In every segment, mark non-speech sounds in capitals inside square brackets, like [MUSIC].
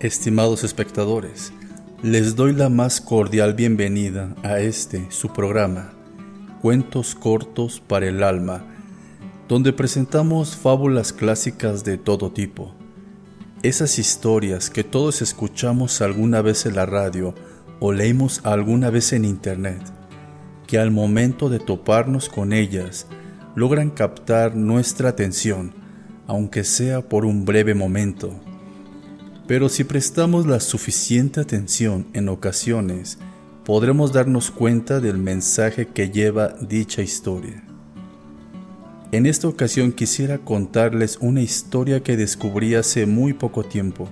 Estimados espectadores, les doy la más cordial bienvenida a este, su programa, Cuentos Cortos para el Alma, donde presentamos fábulas clásicas de todo tipo. Esas historias que todos escuchamos alguna vez en la radio o leímos alguna vez en internet, que al momento de toparnos con ellas logran captar nuestra atención, aunque sea por un breve momento pero si prestamos la suficiente atención en ocasiones, podremos darnos cuenta del mensaje que lleva dicha historia. En esta ocasión quisiera contarles una historia que descubrí hace muy poco tiempo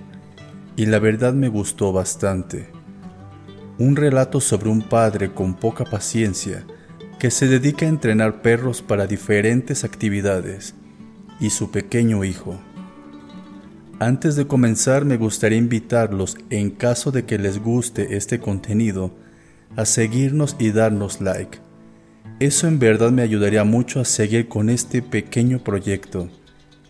y la verdad me gustó bastante. Un relato sobre un padre con poca paciencia que se dedica a entrenar perros para diferentes actividades y su pequeño hijo antes de comenzar me gustaría invitarlos, en caso de que les guste este contenido, a seguirnos y darnos like. Eso en verdad me ayudaría mucho a seguir con este pequeño proyecto,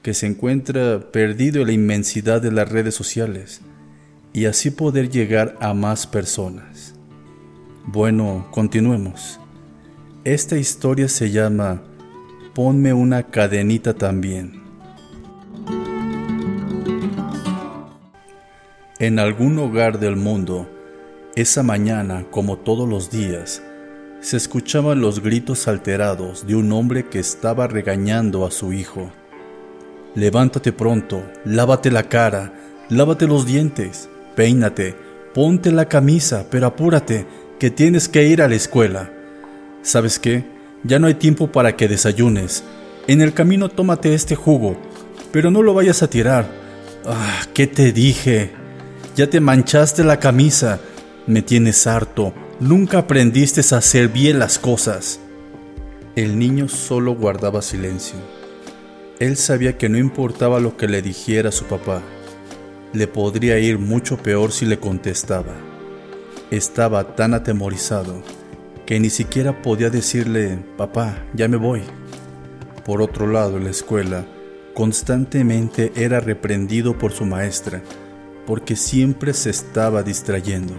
que se encuentra perdido en la inmensidad de las redes sociales, y así poder llegar a más personas. Bueno, continuemos. Esta historia se llama Ponme una cadenita también. En algún hogar del mundo, esa mañana, como todos los días, se escuchaban los gritos alterados de un hombre que estaba regañando a su hijo. Levántate pronto, lávate la cara, lávate los dientes, peínate, ponte la camisa, pero apúrate, que tienes que ir a la escuela. ¿Sabes qué? Ya no hay tiempo para que desayunes. En el camino tómate este jugo, pero no lo vayas a tirar. Ah, ¿qué te dije? Ya te manchaste la camisa. Me tienes harto. Nunca aprendiste a hacer bien las cosas. El niño solo guardaba silencio. Él sabía que no importaba lo que le dijera su papá. Le podría ir mucho peor si le contestaba. Estaba tan atemorizado que ni siquiera podía decirle, papá, ya me voy. Por otro lado, en la escuela, constantemente era reprendido por su maestra porque siempre se estaba distrayendo.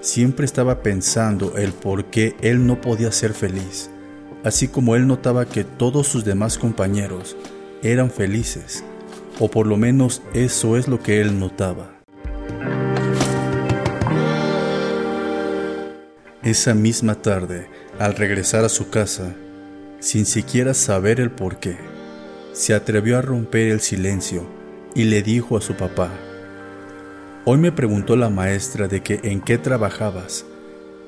Siempre estaba pensando el por qué él no podía ser feliz, así como él notaba que todos sus demás compañeros eran felices, o por lo menos eso es lo que él notaba. Esa misma tarde, al regresar a su casa, sin siquiera saber el por qué, se atrevió a romper el silencio y le dijo a su papá, Hoy me preguntó la maestra de que en qué trabajabas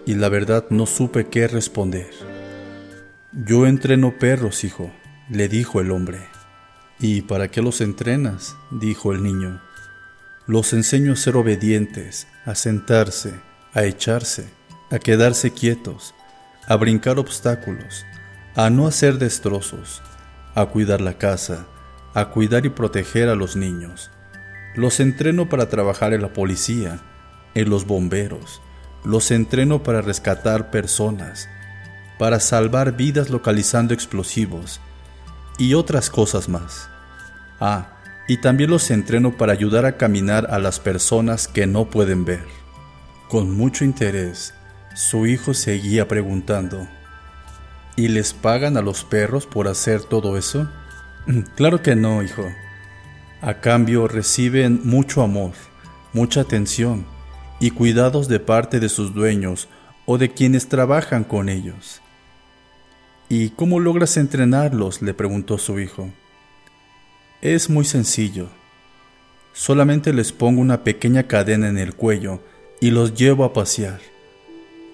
y la verdad no supe qué responder. Yo entreno perros, hijo, le dijo el hombre. ¿Y para qué los entrenas? dijo el niño. Los enseño a ser obedientes, a sentarse, a echarse, a quedarse quietos, a brincar obstáculos, a no hacer destrozos, a cuidar la casa, a cuidar y proteger a los niños los entreno para trabajar en la policía, en los bomberos. Los entreno para rescatar personas, para salvar vidas localizando explosivos y otras cosas más. Ah, y también los entreno para ayudar a caminar a las personas que no pueden ver. Con mucho interés, su hijo seguía preguntando, ¿Y les pagan a los perros por hacer todo eso? [CLEARS THROAT] Claro que no, hijo. A cambio reciben mucho amor, mucha atención y cuidados de parte de sus dueños o de quienes trabajan con ellos. ¿Y cómo logras entrenarlos? le preguntó su hijo. Es muy sencillo. Solamente les pongo una pequeña cadena en el cuello y los llevo a pasear.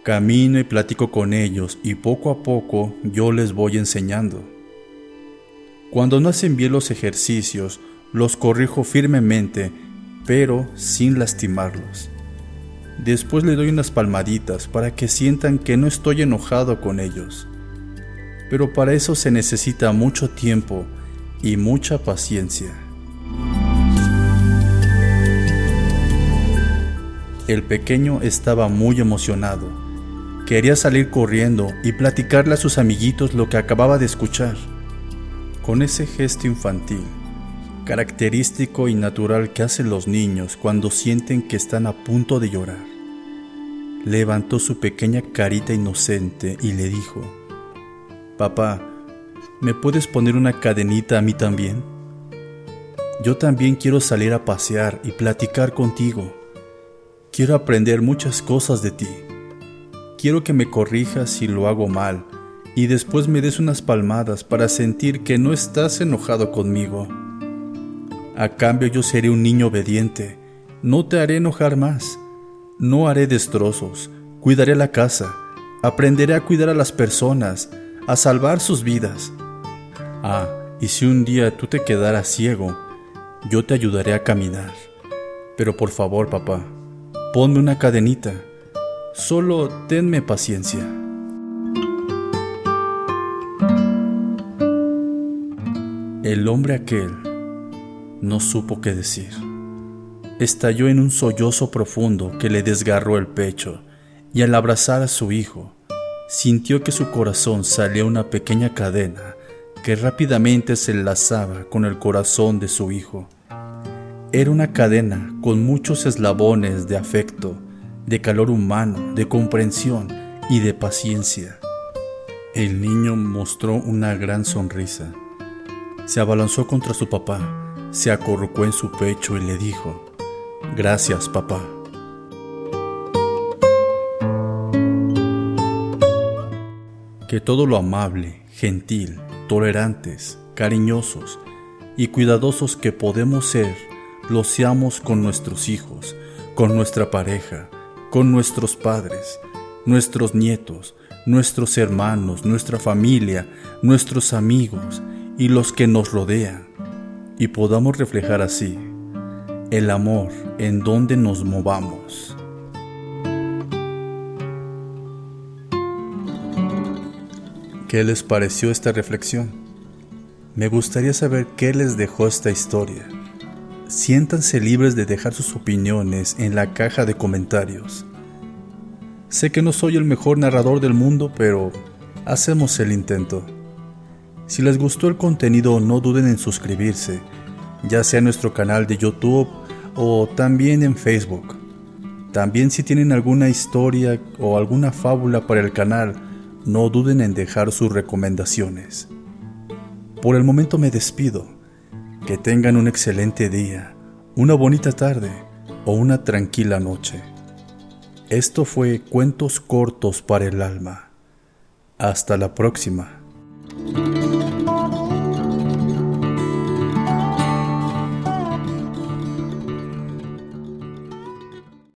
Camino y platico con ellos y poco a poco yo les voy enseñando. Cuando no hacen bien los ejercicios los corrijo firmemente, pero sin lastimarlos. Después le doy unas palmaditas para que sientan que no estoy enojado con ellos. Pero para eso se necesita mucho tiempo y mucha paciencia. El pequeño estaba muy emocionado. Quería salir corriendo y platicarle a sus amiguitos lo que acababa de escuchar. Con ese gesto infantil, característico y natural que hacen los niños cuando sienten que están a punto de llorar. Levantó su pequeña carita inocente y le dijo, Papá, ¿me puedes poner una cadenita a mí también? Yo también quiero salir a pasear y platicar contigo. Quiero aprender muchas cosas de ti. Quiero que me corrijas si lo hago mal y después me des unas palmadas para sentir que no estás enojado conmigo. A cambio yo seré un niño obediente, no te haré enojar más, no haré destrozos, cuidaré la casa, aprenderé a cuidar a las personas, a salvar sus vidas. Ah, y si un día tú te quedaras ciego, yo te ayudaré a caminar. Pero por favor, papá, ponme una cadenita. Solo tenme paciencia. El hombre aquel no supo qué decir. Estalló en un sollozo profundo que le desgarró el pecho y al abrazar a su hijo, sintió que su corazón salía una pequeña cadena que rápidamente se enlazaba con el corazón de su hijo. Era una cadena con muchos eslabones de afecto, de calor humano, de comprensión y de paciencia. El niño mostró una gran sonrisa. Se abalanzó contra su papá se acurrucó en su pecho y le dijo, Gracias, papá. Que todo lo amable, gentil, tolerantes, cariñosos y cuidadosos que podemos ser, lo seamos con nuestros hijos, con nuestra pareja, con nuestros padres, nuestros nietos, nuestros hermanos, nuestra familia, nuestros amigos y los que nos rodean y podamos reflejar así el amor en donde nos movamos. ¿Qué les pareció esta reflexión? Me gustaría saber qué les dejó esta historia. Siéntanse libres de dejar sus opiniones en la caja de comentarios. Sé que no soy el mejor narrador del mundo, pero hacemos el intento. Si les gustó el contenido, no duden en suscribirse, ya sea en nuestro canal de YouTube o también en Facebook. También si tienen alguna historia o alguna fábula para el canal, no duden en dejar sus recomendaciones. Por el momento me despido. Que tengan un excelente día, una bonita tarde o una tranquila noche. Esto fue Cuentos Cortos para el Alma. Hasta la próxima.